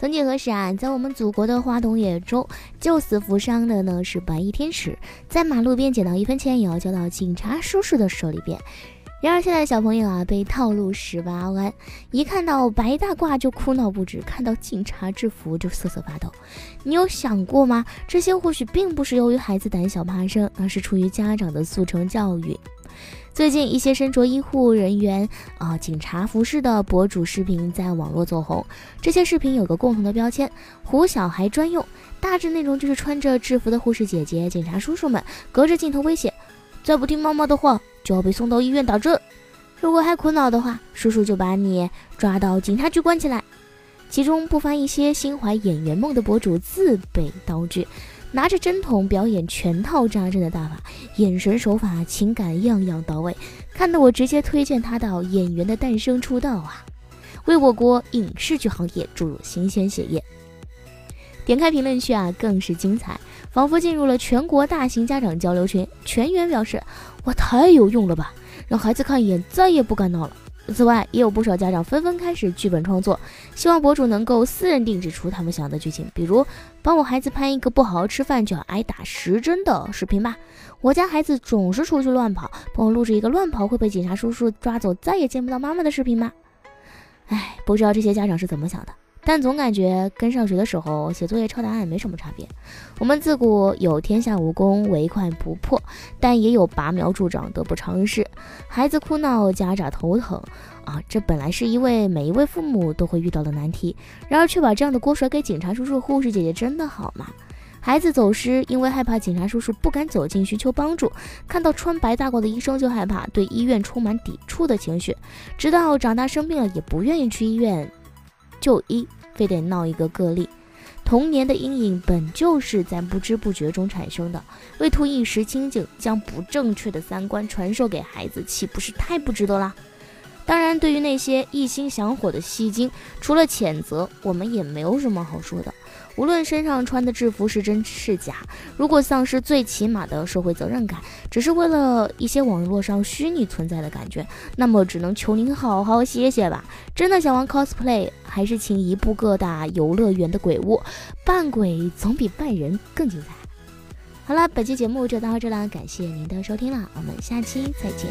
曾几何时啊，在我们祖国的花童眼中，救死扶伤的呢是白衣天使，在马路边捡到一分钱也要交到警察叔叔的手里边。然而现在小朋友啊，被套路十八弯，一看到白大褂就哭闹不止，看到警察制服就瑟瑟发抖。你有想过吗？这些或许并不是由于孩子胆小怕生，而是出于家长的速成教育。最近，一些身着医护人员啊、警察服饰的博主视频在网络走红。这些视频有个共同的标签：唬小孩专用。大致内容就是穿着制服的护士姐姐、警察叔叔们隔着镜头威胁：再不听妈妈的话，就要被送到医院打针。如果还苦恼的话，叔叔就把你抓到警察局关起来。其中不乏一些心怀演员梦的博主自备道具。拿着针筒表演全套扎针的大法，眼神、手法、情感样样到位，看得我直接推荐他到演员的诞生出道啊，为我国影视剧行业注入新鲜血液。点开评论区啊，更是精彩，仿佛进入了全国大型家长交流群，全员表示：“哇，太有用了吧，让孩子看一眼，再也不敢闹了。”此外，也有不少家长纷纷开始剧本创作，希望博主能够私人定制出他们想要的剧情，比如帮我孩子拍一个不好好吃饭就要挨打十针的视频吧。我家孩子总是出去乱跑，帮我录制一个乱跑会被警察叔叔抓走再也见不到妈妈的视频吧。哎，不知道这些家长是怎么想的。但总感觉跟上学的时候写作业抄答案没什么差别。我们自古有天下武功唯快不破，但也有拔苗助长得不偿失。孩子哭闹，家长头疼啊，这本来是一位每一位父母都会遇到的难题。然而却把这样的锅甩给警察叔叔、护士姐姐，真的好吗？孩子走失，因为害怕警察叔叔不敢走近寻求帮助；看到穿白大褂的医生就害怕，对医院充满抵触的情绪，直到长大生病了也不愿意去医院。就医非得闹一个个例，童年的阴影本就是在不知不觉中产生的，为图一时清静，将不正确的三观传授给孩子，岂不是太不值得啦？当然，对于那些一心想火的戏精，除了谴责，我们也没有什么好说的。无论身上穿的制服是真是假，如果丧失最起码的社会责任感，只是为了一些网络上虚拟存在的感觉，那么只能求您好好歇歇吧。真的想玩 cosplay，还是请移步各大游乐园的鬼屋，扮鬼总比扮人更精彩。好了，本期节目就到这了，感谢您的收听了，我们下期再见。